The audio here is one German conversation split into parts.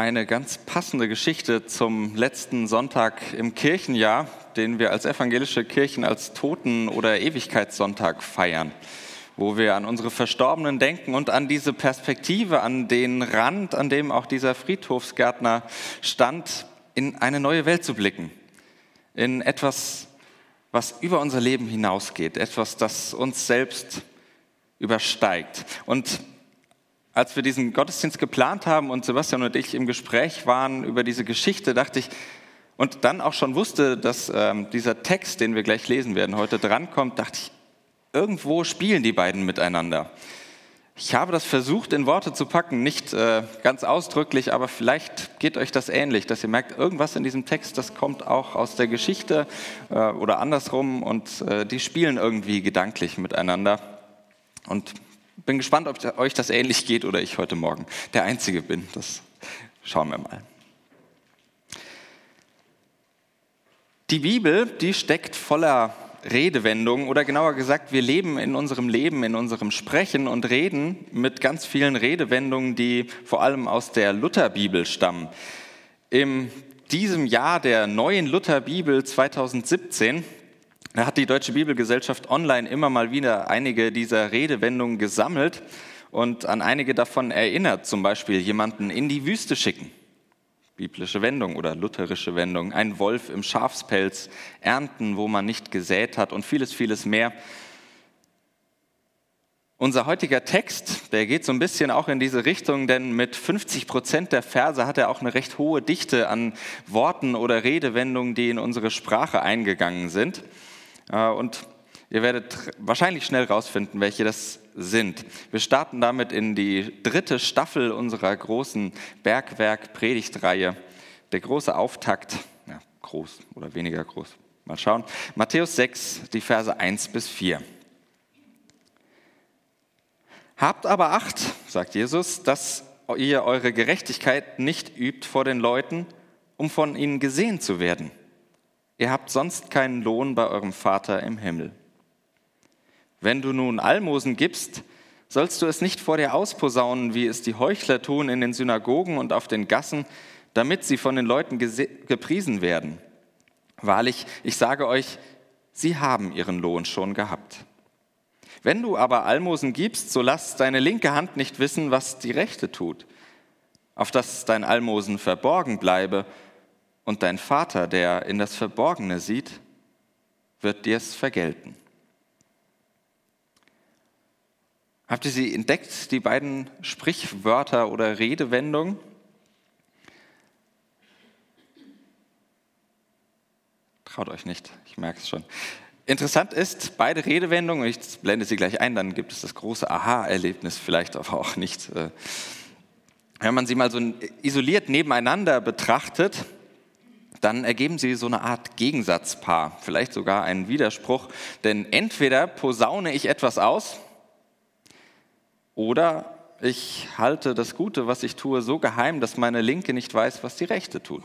eine ganz passende Geschichte zum letzten Sonntag im Kirchenjahr, den wir als evangelische Kirchen als Toten- oder Ewigkeitssonntag feiern, wo wir an unsere Verstorbenen denken und an diese Perspektive, an den Rand, an dem auch dieser Friedhofsgärtner stand, in eine neue Welt zu blicken, in etwas, was über unser Leben hinausgeht, etwas, das uns selbst übersteigt. Und als wir diesen Gottesdienst geplant haben und Sebastian und ich im Gespräch waren über diese Geschichte, dachte ich, und dann auch schon wusste, dass ähm, dieser Text, den wir gleich lesen werden, heute drankommt, dachte ich, irgendwo spielen die beiden miteinander. Ich habe das versucht in Worte zu packen, nicht äh, ganz ausdrücklich, aber vielleicht geht euch das ähnlich, dass ihr merkt, irgendwas in diesem Text, das kommt auch aus der Geschichte äh, oder andersrum und äh, die spielen irgendwie gedanklich miteinander. Und bin gespannt, ob euch das ähnlich geht oder ich heute Morgen der Einzige bin. Das schauen wir mal. Die Bibel, die steckt voller Redewendungen oder genauer gesagt, wir leben in unserem Leben, in unserem Sprechen und Reden mit ganz vielen Redewendungen, die vor allem aus der Lutherbibel stammen. In diesem Jahr der neuen Lutherbibel 2017 da hat die Deutsche Bibelgesellschaft online immer mal wieder einige dieser Redewendungen gesammelt und an einige davon erinnert, zum Beispiel jemanden in die Wüste schicken. Biblische Wendung oder lutherische Wendung, ein Wolf im Schafspelz, ernten, wo man nicht gesät hat und vieles, vieles mehr. Unser heutiger Text, der geht so ein bisschen auch in diese Richtung, denn mit 50 Prozent der Verse hat er auch eine recht hohe Dichte an Worten oder Redewendungen, die in unsere Sprache eingegangen sind. Äh, und ihr werdet wahrscheinlich schnell rausfinden, welche das sind. Wir starten damit in die dritte Staffel unserer großen Bergwerk-Predigtreihe. Der große Auftakt, ja, groß oder weniger groß, mal schauen. Matthäus 6, die Verse 1 bis 4. Habt aber Acht, sagt Jesus, dass ihr eure Gerechtigkeit nicht übt vor den Leuten, um von ihnen gesehen zu werden. Ihr habt sonst keinen Lohn bei eurem Vater im Himmel. Wenn du nun Almosen gibst, sollst du es nicht vor dir ausposaunen, wie es die Heuchler tun in den Synagogen und auf den Gassen, damit sie von den Leuten gepriesen werden. Wahrlich, ich sage euch, sie haben ihren Lohn schon gehabt. Wenn du aber Almosen gibst, so lass deine linke Hand nicht wissen, was die rechte tut, auf dass dein Almosen verborgen bleibe und dein Vater, der in das Verborgene sieht, wird dir es vergelten. Habt ihr sie entdeckt, die beiden Sprichwörter oder Redewendungen? Traut euch nicht, ich merke es schon. Interessant ist, beide Redewendungen, ich blende sie gleich ein, dann gibt es das große Aha-Erlebnis, vielleicht aber auch nicht. Äh, wenn man sie mal so isoliert nebeneinander betrachtet, dann ergeben sie so eine Art Gegensatzpaar, vielleicht sogar einen Widerspruch. Denn entweder posaune ich etwas aus oder ich halte das Gute, was ich tue, so geheim, dass meine Linke nicht weiß, was die Rechte tut.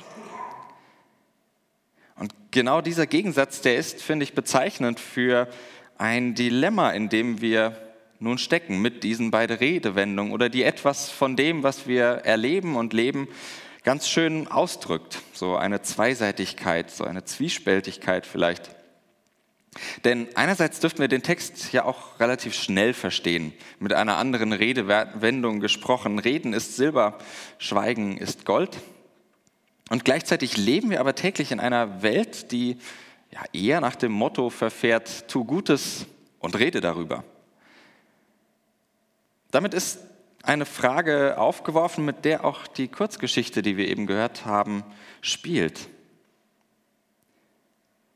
Und genau dieser Gegensatz, der ist, finde ich, bezeichnend für ein Dilemma, in dem wir nun stecken mit diesen beiden Redewendungen oder die etwas von dem, was wir erleben und leben, ganz schön ausdrückt. So eine Zweiseitigkeit, so eine Zwiespältigkeit vielleicht. Denn einerseits dürften wir den Text ja auch relativ schnell verstehen, mit einer anderen Redewendung gesprochen. Reden ist Silber, Schweigen ist Gold. Und gleichzeitig leben wir aber täglich in einer Welt, die ja eher nach dem Motto verfährt, tu Gutes und rede darüber. Damit ist eine Frage aufgeworfen, mit der auch die Kurzgeschichte, die wir eben gehört haben, spielt.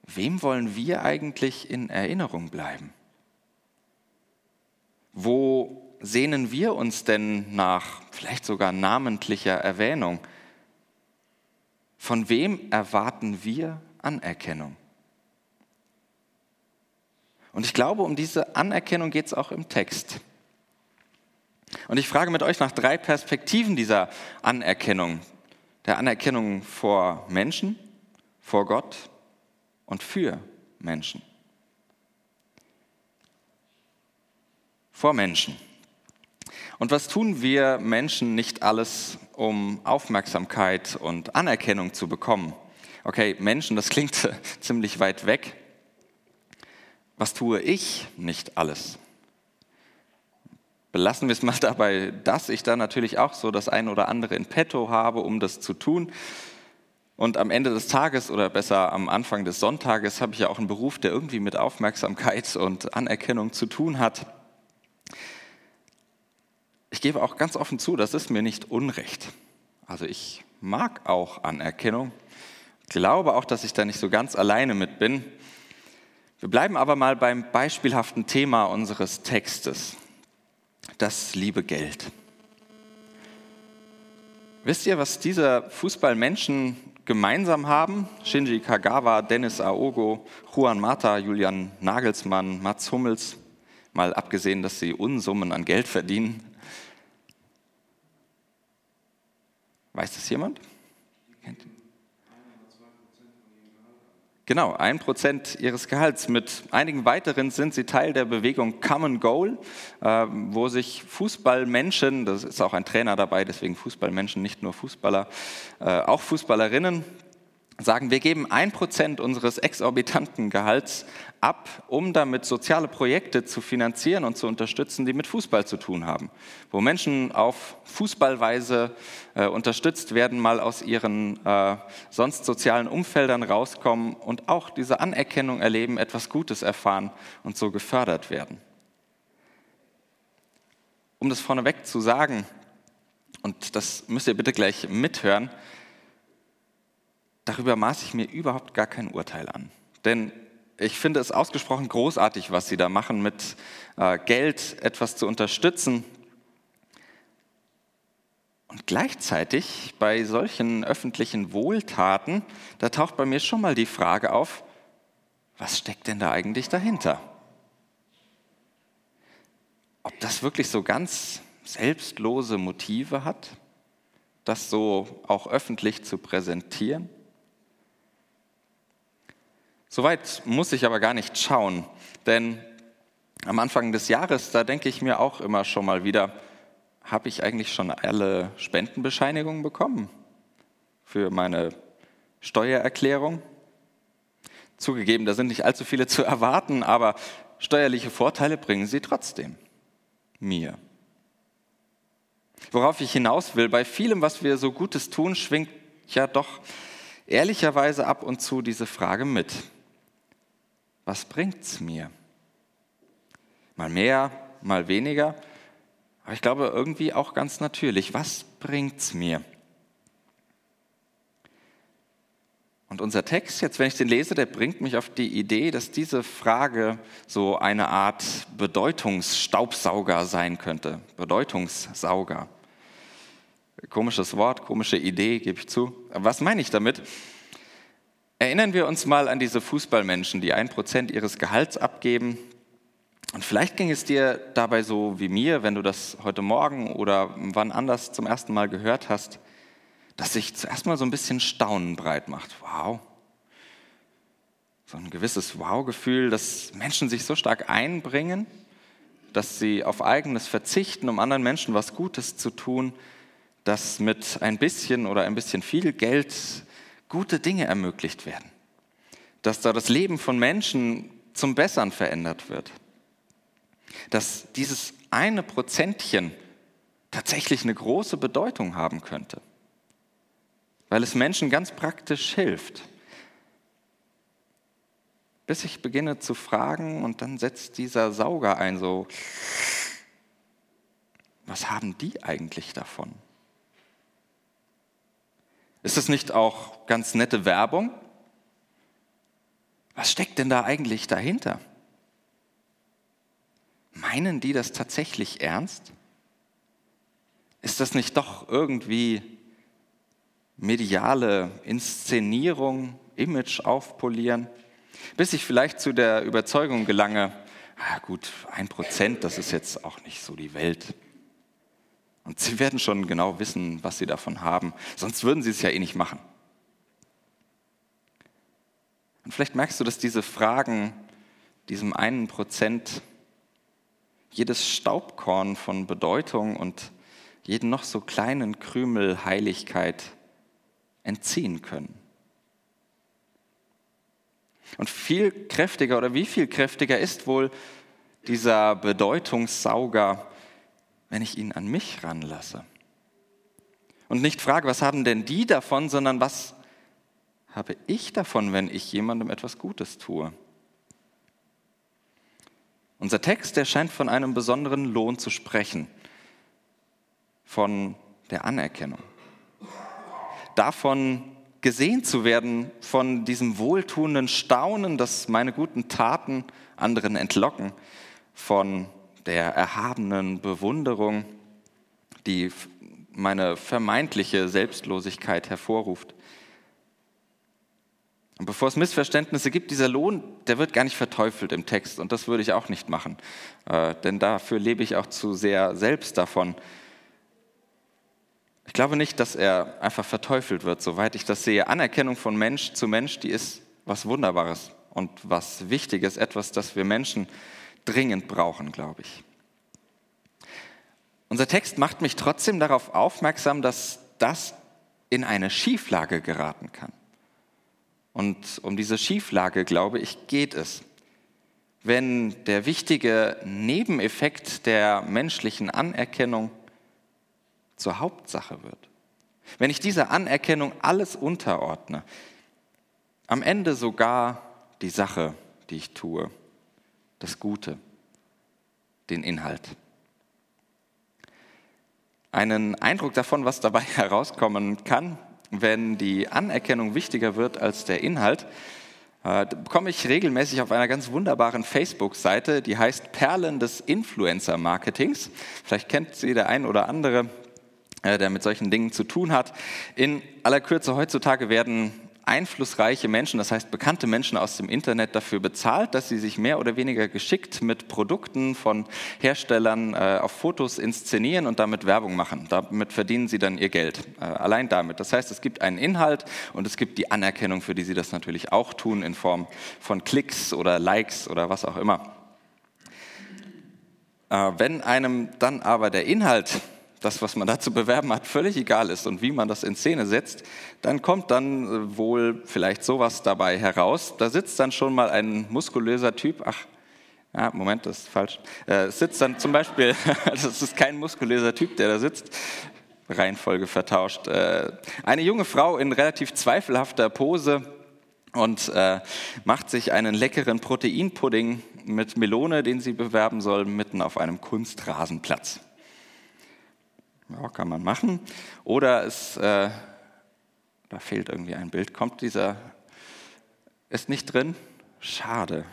Wem wollen wir eigentlich in Erinnerung bleiben? Wo sehnen wir uns denn nach vielleicht sogar namentlicher Erwähnung? Von wem erwarten wir Anerkennung? Und ich glaube, um diese Anerkennung geht es auch im Text. Und ich frage mit euch nach drei Perspektiven dieser Anerkennung. Der Anerkennung vor Menschen, vor Gott und für Menschen. Vor Menschen. Und was tun wir Menschen nicht alles, um Aufmerksamkeit und Anerkennung zu bekommen. Okay, Menschen, das klingt ziemlich weit weg. Was tue ich nicht alles? Belassen wir es mal dabei, dass ich da natürlich auch so das ein oder andere in petto habe, um das zu tun. Und am Ende des Tages oder besser am Anfang des Sonntages habe ich ja auch einen Beruf, der irgendwie mit Aufmerksamkeit und Anerkennung zu tun hat. Ich gebe auch ganz offen zu, das ist mir nicht unrecht. Also ich mag auch Anerkennung, glaube auch, dass ich da nicht so ganz alleine mit bin. Wir bleiben aber mal beim beispielhaften Thema unseres Textes das liebe Geld. Wisst ihr, was diese Fußballmenschen gemeinsam haben? Shinji Kagawa, Dennis Aogo, Juan Mata, Julian Nagelsmann, Mats Hummels, mal abgesehen, dass sie Unsummen an Geld verdienen. Weiß das jemand? Kennt ihr? Genau, ein Prozent ihres Gehalts. Mit einigen weiteren sind sie Teil der Bewegung Common Goal, äh, wo sich Fußballmenschen, das ist auch ein Trainer dabei, deswegen Fußballmenschen, nicht nur Fußballer, äh, auch Fußballerinnen, sagen, wir geben ein Prozent unseres exorbitanten Gehalts ab, um damit soziale Projekte zu finanzieren und zu unterstützen, die mit Fußball zu tun haben, wo Menschen auf Fußballweise äh, unterstützt werden, mal aus ihren äh, sonst sozialen Umfeldern rauskommen und auch diese Anerkennung erleben, etwas Gutes erfahren und so gefördert werden. Um das vorneweg zu sagen, und das müsst ihr bitte gleich mithören, darüber maße ich mir überhaupt gar kein Urteil an. Denn ich finde es ausgesprochen großartig, was Sie da machen, mit äh, Geld etwas zu unterstützen. Und gleichzeitig bei solchen öffentlichen Wohltaten, da taucht bei mir schon mal die Frage auf, was steckt denn da eigentlich dahinter? Ob das wirklich so ganz selbstlose Motive hat, das so auch öffentlich zu präsentieren? Soweit muss ich aber gar nicht schauen, denn am Anfang des Jahres, da denke ich mir auch immer schon mal wieder, habe ich eigentlich schon alle Spendenbescheinigungen bekommen für meine Steuererklärung? Zugegeben, da sind nicht allzu viele zu erwarten, aber steuerliche Vorteile bringen sie trotzdem mir. Worauf ich hinaus will, bei vielem, was wir so Gutes tun, schwingt ja doch ehrlicherweise ab und zu diese Frage mit was bringt es mir? Mal mehr, mal weniger, aber ich glaube irgendwie auch ganz natürlich, was bringt es mir? Und unser Text, jetzt wenn ich den lese, der bringt mich auf die Idee, dass diese Frage so eine Art Bedeutungsstaubsauger sein könnte. Bedeutungssauger. Komisches Wort, komische Idee, gebe ich zu. Aber was meine ich damit? Erinnern wir uns mal an diese Fußballmenschen, die ein Prozent ihres Gehalts abgeben. Und vielleicht ging es dir dabei so wie mir, wenn du das heute Morgen oder wann anders zum ersten Mal gehört hast, dass sich zuerst mal so ein bisschen Staunen breit macht. Wow. So ein gewisses Wow-Gefühl, dass Menschen sich so stark einbringen, dass sie auf eigenes verzichten, um anderen Menschen was Gutes zu tun, dass mit ein bisschen oder ein bisschen viel Geld gute Dinge ermöglicht werden, dass da das Leben von Menschen zum Bessern verändert wird, dass dieses eine Prozentchen tatsächlich eine große Bedeutung haben könnte, weil es Menschen ganz praktisch hilft. Bis ich beginne zu fragen und dann setzt dieser Sauger ein, so, was haben die eigentlich davon? Ist das nicht auch ganz nette Werbung? Was steckt denn da eigentlich dahinter? Meinen die das tatsächlich ernst? Ist das nicht doch irgendwie mediale Inszenierung, Image aufpolieren, bis ich vielleicht zu der Überzeugung gelange, ah gut, ein Prozent, das ist jetzt auch nicht so die Welt. Und sie werden schon genau wissen, was sie davon haben. Sonst würden sie es ja eh nicht machen. Und vielleicht merkst du, dass diese Fragen, diesem einen Prozent, jedes Staubkorn von Bedeutung und jeden noch so kleinen Krümel Heiligkeit entziehen können. Und viel kräftiger oder wie viel kräftiger ist wohl dieser Bedeutungssauger, wenn ich ihn an mich ranlasse? Und nicht frage, was haben denn die davon, sondern was habe ich davon, wenn ich jemandem etwas Gutes tue? Unser Text, der scheint von einem besonderen Lohn zu sprechen, von der Anerkennung, davon gesehen zu werden, von diesem wohltuenden Staunen, das meine guten Taten anderen entlocken, von der erhabenen Bewunderung, die meine vermeintliche Selbstlosigkeit hervorruft. Und bevor es Missverständnisse gibt, dieser Lohn, der wird gar nicht verteufelt im Text und das würde ich auch nicht machen, äh, denn dafür lebe ich auch zu sehr selbst davon. Ich glaube nicht, dass er einfach verteufelt wird, soweit ich das sehe. Anerkennung von Mensch zu Mensch, die ist was Wunderbares und was Wichtiges, etwas, das wir Menschen dringend brauchen, glaube ich. Unser Text macht mich trotzdem darauf aufmerksam, dass das in eine Schieflage geraten kann. Und um diese Schieflage, glaube ich, geht es. Wenn der wichtige Nebeneffekt der menschlichen Anerkennung zur Hauptsache wird. Wenn ich dieser Anerkennung alles unterordne, am Ende sogar die Sache, die ich tue, das Gute, den Inhalt. Einen Eindruck davon, was dabei herauskommen kann, wenn die Anerkennung wichtiger wird als der Inhalt, äh, bekomme ich regelmäßig auf einer ganz wunderbaren Facebook-Seite, die heißt Perlen des Influencer-Marketings. Vielleicht kennt sie der ein oder andere, äh, der mit solchen Dingen zu tun hat. In aller Kürze heutzutage werden einflussreiche Menschen, das heißt bekannte Menschen aus dem Internet dafür bezahlt, dass sie sich mehr oder weniger geschickt mit Produkten von Herstellern äh, auf Fotos inszenieren und damit Werbung machen. Damit verdienen sie dann ihr Geld. Äh, allein damit. Das heißt, es gibt einen Inhalt und es gibt die Anerkennung, für die sie das natürlich auch tun, in Form von Klicks oder Likes oder was auch immer. Äh, wenn einem dann aber der Inhalt das, was man da zu bewerben hat, völlig egal ist und wie man das in Szene setzt, dann kommt dann äh, wohl vielleicht sowas dabei heraus. Da sitzt dann schon mal ein muskulöser Typ, ach, ja, Moment, das ist falsch. Äh, sitzt dann zum Beispiel, das ist kein muskulöser Typ, der da sitzt, Reihenfolge vertauscht. Äh, eine junge Frau in relativ zweifelhafter Pose und äh, macht sich einen leckeren Proteinpudding mit Melone, den sie bewerben soll, mitten auf einem Kunstrasenplatz. Ja, kann man machen. Oder es, äh, da fehlt irgendwie ein Bild. Kommt dieser, ist nicht drin? Schade.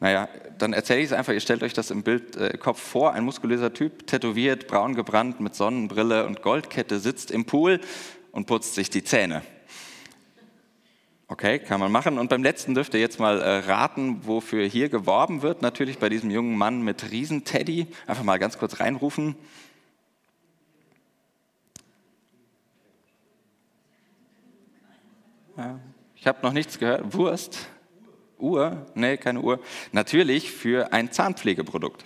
Naja, dann erzähle ich es einfach. Ihr stellt euch das im Bildkopf äh, vor. Ein muskulöser Typ, tätowiert, braun gebrannt, mit Sonnenbrille und Goldkette, sitzt im Pool und putzt sich die Zähne. Okay, kann man machen. Und beim letzten dürft ihr jetzt mal äh, raten, wofür hier geworben wird. Natürlich bei diesem jungen Mann mit Riesenteddy. Einfach mal ganz kurz reinrufen. Ich habe noch nichts gehört. Wurst? Uhr? Nee, keine Uhr. Natürlich für ein Zahnpflegeprodukt.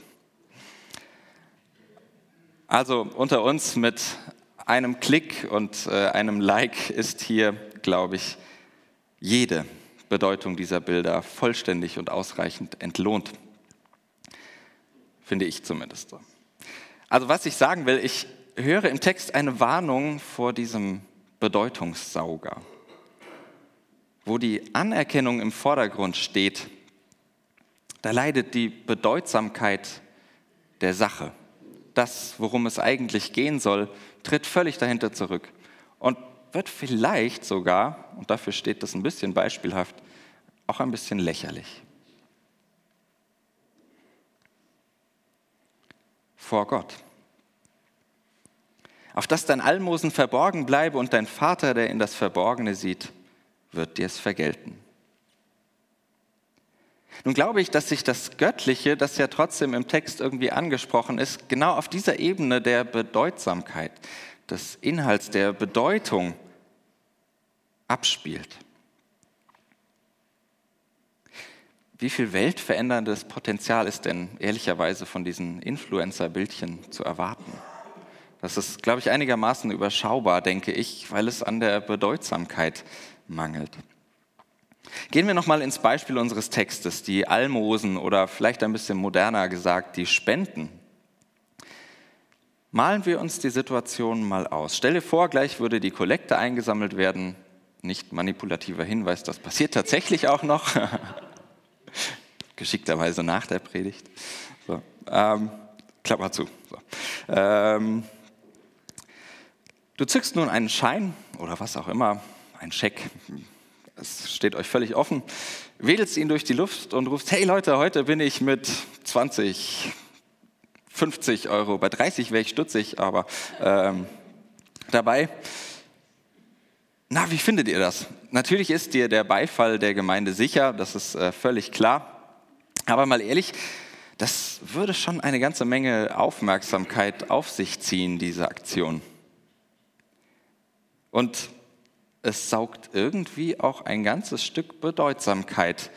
Also unter uns mit einem Klick und äh, einem Like ist hier, glaube ich, jede Bedeutung dieser Bilder vollständig und ausreichend entlohnt. Finde ich zumindest so. Also was ich sagen will, ich höre im Text eine Warnung vor diesem Bedeutungssauger wo die Anerkennung im Vordergrund steht, da leidet die Bedeutsamkeit der Sache. Das, worum es eigentlich gehen soll, tritt völlig dahinter zurück und wird vielleicht sogar, und dafür steht das ein bisschen beispielhaft, auch ein bisschen lächerlich. Vor Gott. Auf dass dein Almosen verborgen bleibe und dein Vater, der in das Verborgene sieht, wird dir es vergelten. Nun glaube ich, dass sich das Göttliche, das ja trotzdem im Text irgendwie angesprochen ist, genau auf dieser Ebene der Bedeutsamkeit, des Inhalts, der Bedeutung abspielt. Wie viel weltveränderndes Potenzial ist denn ehrlicherweise von diesen Influencer-Bildchen zu erwarten? Das ist, glaube ich, einigermaßen überschaubar, denke ich, weil es an der Bedeutsamkeit mangelt. Gehen wir nochmal ins Beispiel unseres Textes, die Almosen oder vielleicht ein bisschen moderner gesagt, die Spenden. Malen wir uns die Situation mal aus. Stelle vor, gleich würde die Kollekte eingesammelt werden. Nicht manipulativer Hinweis, das passiert tatsächlich auch noch. Geschickterweise nach der Predigt. So, ähm, Klammer zu. So. Ähm, du zückst nun einen Schein oder was auch immer, einen Scheck, es steht euch völlig offen, wedelst ihn durch die Luft und rufst, hey Leute, heute bin ich mit 20, 50 Euro, bei 30 wäre ich stutzig, aber ähm, dabei. Na, wie findet ihr das? Natürlich ist dir der Beifall der Gemeinde sicher, das ist äh, völlig klar. Aber mal ehrlich, das würde schon eine ganze Menge Aufmerksamkeit auf sich ziehen, diese Aktion. Und es saugt irgendwie auch ein ganzes Stück Bedeutsamkeit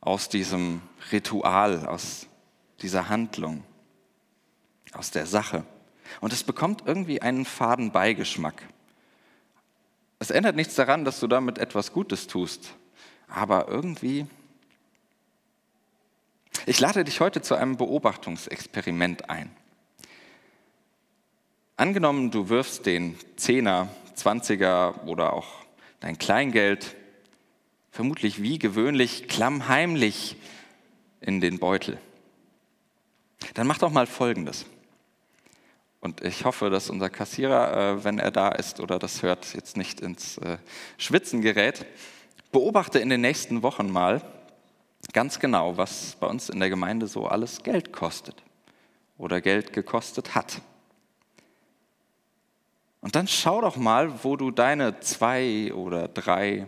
aus diesem Ritual, aus dieser Handlung aus der Sache. Und es bekommt irgendwie einen faden Beigeschmack. Es ändert nichts daran, dass du damit etwas Gutes tust, aber irgendwie... Ich lade dich heute zu einem Beobachtungsexperiment ein. Angenommen, du wirfst den Zehner, Zwanziger oder auch dein Kleingeld vermutlich wie gewöhnlich klammheimlich in den Beutel. Dann mach doch mal Folgendes. Und ich hoffe, dass unser Kassierer, äh, wenn er da ist oder das hört, jetzt nicht ins äh, Schwitzen gerät. Beobachte in den nächsten Wochen mal ganz genau, was bei uns in der Gemeinde so alles Geld kostet oder Geld gekostet hat. Und dann schau doch mal, wo du deine zwei oder drei,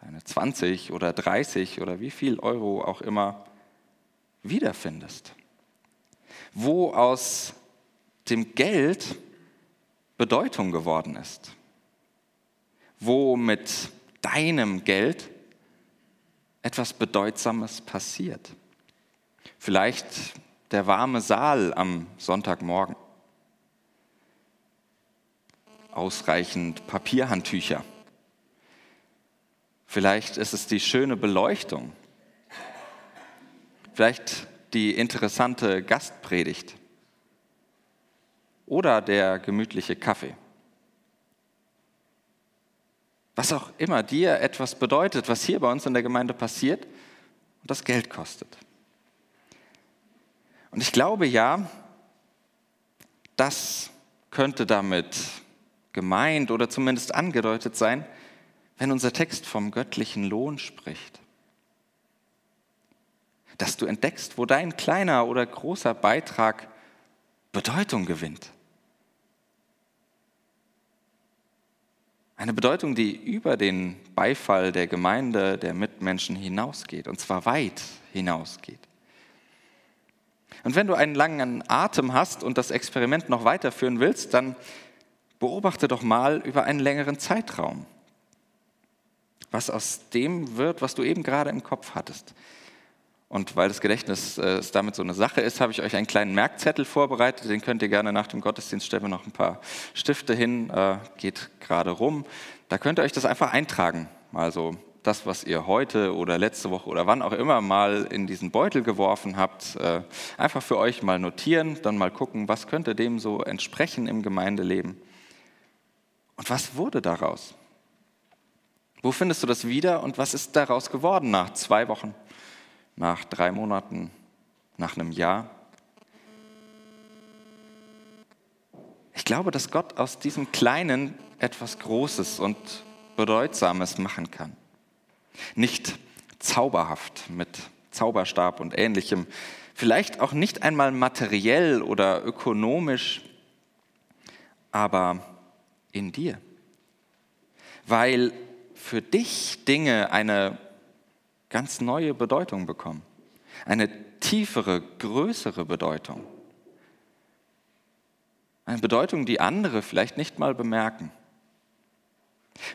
deine 20 oder 30 oder wie viel Euro auch immer wiederfindest. Wo aus dem Geld Bedeutung geworden ist. Wo mit deinem Geld etwas Bedeutsames passiert. Vielleicht der warme Saal am Sonntagmorgen. Ausreichend Papierhandtücher. Vielleicht ist es die schöne Beleuchtung. Vielleicht die interessante Gastpredigt oder der gemütliche Kaffee. Was auch immer dir etwas bedeutet, was hier bei uns in der Gemeinde passiert und das Geld kostet. Und ich glaube ja, das könnte damit gemeint oder zumindest angedeutet sein, wenn unser Text vom göttlichen Lohn spricht. Dass du entdeckst, wo dein kleiner oder großer Beitrag Bedeutung gewinnt. Eine Bedeutung, die über den Beifall der Gemeinde, der Mitmenschen hinausgeht, und zwar weit hinausgeht. Und wenn du einen langen Atem hast und das Experiment noch weiterführen willst, dann beobachte doch mal über einen längeren Zeitraum, was aus dem wird, was du eben gerade im Kopf hattest. Und weil das Gedächtnis äh, damit so eine Sache ist, habe ich euch einen kleinen Merkzettel vorbereitet. Den könnt ihr gerne nach dem Gottesdienst stellen noch ein paar Stifte hin, äh, geht gerade rum. Da könnt ihr euch das einfach eintragen. Also das, was ihr heute oder letzte Woche oder wann auch immer mal in diesen Beutel geworfen habt, äh, einfach für euch mal notieren, dann mal gucken, was könnte dem so entsprechen im Gemeindeleben. Und was wurde daraus? Wo findest du das wieder und was ist daraus geworden nach zwei Wochen? nach drei Monaten, nach einem Jahr. Ich glaube, dass Gott aus diesem Kleinen etwas Großes und Bedeutsames machen kann. Nicht zauberhaft mit Zauberstab und ähnlichem, vielleicht auch nicht einmal materiell oder ökonomisch, aber in dir. Weil für dich Dinge eine ganz neue Bedeutung bekommen. Eine tiefere, größere Bedeutung. Eine Bedeutung, die andere vielleicht nicht mal bemerken.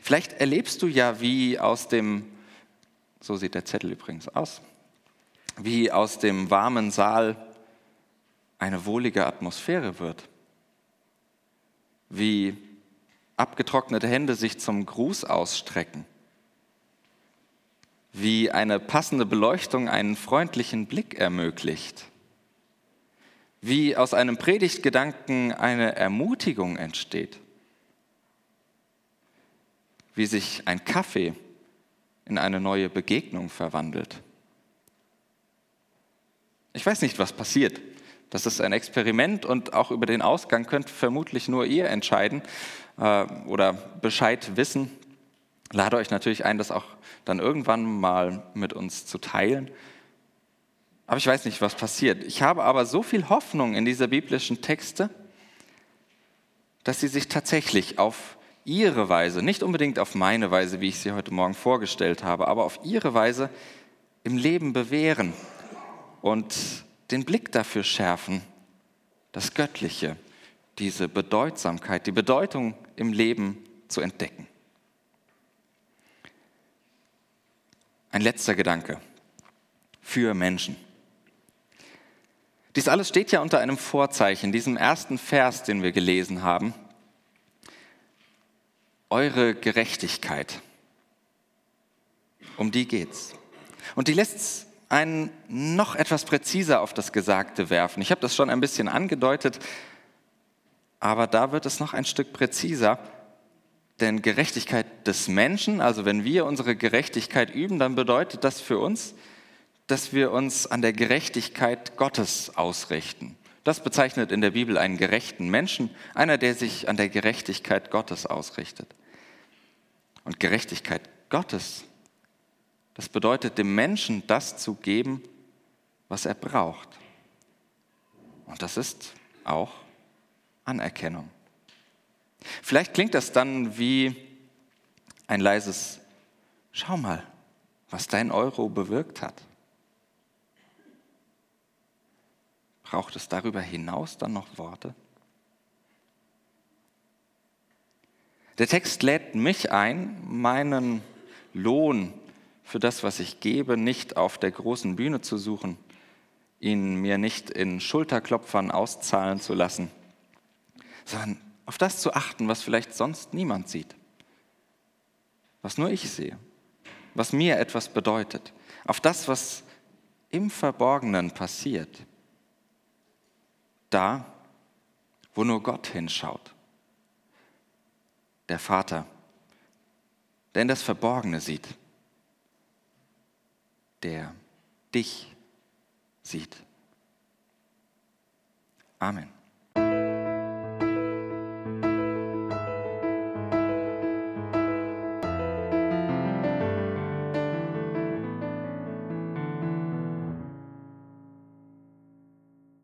Vielleicht erlebst du ja, wie aus dem, so sieht der Zettel übrigens aus, wie aus dem warmen Saal eine wohlige Atmosphäre wird. wie abgetrocknete Hände sich zum Gruß ausstrecken, wie eine passende Beleuchtung einen freundlichen Blick ermöglicht, wie aus einem Predigtgedanken eine Ermutigung entsteht, wie sich ein Kaffee in eine neue Begegnung verwandelt. Ich weiß nicht, was passiert. Das ist ein Experiment und auch über den Ausgang könnt vermutlich nur ihr entscheiden äh, oder Bescheid wissen. Lade euch natürlich ein, das auch dann irgendwann mal mit uns zu teilen. Aber ich weiß nicht, was passiert. Ich habe aber so viel Hoffnung in diese biblischen Texte, dass sie sich tatsächlich auf ihre Weise, nicht unbedingt auf meine Weise, wie ich sie heute Morgen vorgestellt habe, aber auf ihre Weise im Leben bewähren und den Blick dafür schärfen, das Göttliche, diese Bedeutsamkeit, die Bedeutung im Leben zu entdecken. Ein letzter Gedanke für Menschen. Dies alles steht ja unter einem Vorzeichen, diesem ersten Vers, den wir gelesen haben. Eure Gerechtigkeit. Um die geht's. Und die lässt einen noch etwas präziser auf das Gesagte werfen. Ich habe das schon ein bisschen angedeutet, aber da wird es noch ein Stück präziser. Denn Gerechtigkeit des Menschen, also wenn wir unsere Gerechtigkeit üben, dann bedeutet das für uns, dass wir uns an der Gerechtigkeit Gottes ausrichten. Das bezeichnet in der Bibel einen gerechten Menschen, einer, der sich an der Gerechtigkeit Gottes ausrichtet. Und Gerechtigkeit Gottes das bedeutet, dem Menschen das zu geben, was er braucht. Und das ist auch Anerkennung. Vielleicht klingt das dann wie ein leises Schau mal, was dein Euro bewirkt hat. Braucht es darüber hinaus dann noch Worte? Der Text lädt mich ein, meinen Lohn für das, was ich gebe, nicht auf der großen Bühne zu suchen, ihn mir nicht in Schulterklopfern auszahlen zu lassen, sondern auf das zu achten, was vielleicht sonst niemand sieht, was nur ich sehe, was mir etwas bedeutet, auf das, was im Verborgenen passiert, da, wo nur Gott hinschaut, der Vater, der in das Verborgene sieht der dich sieht. Amen.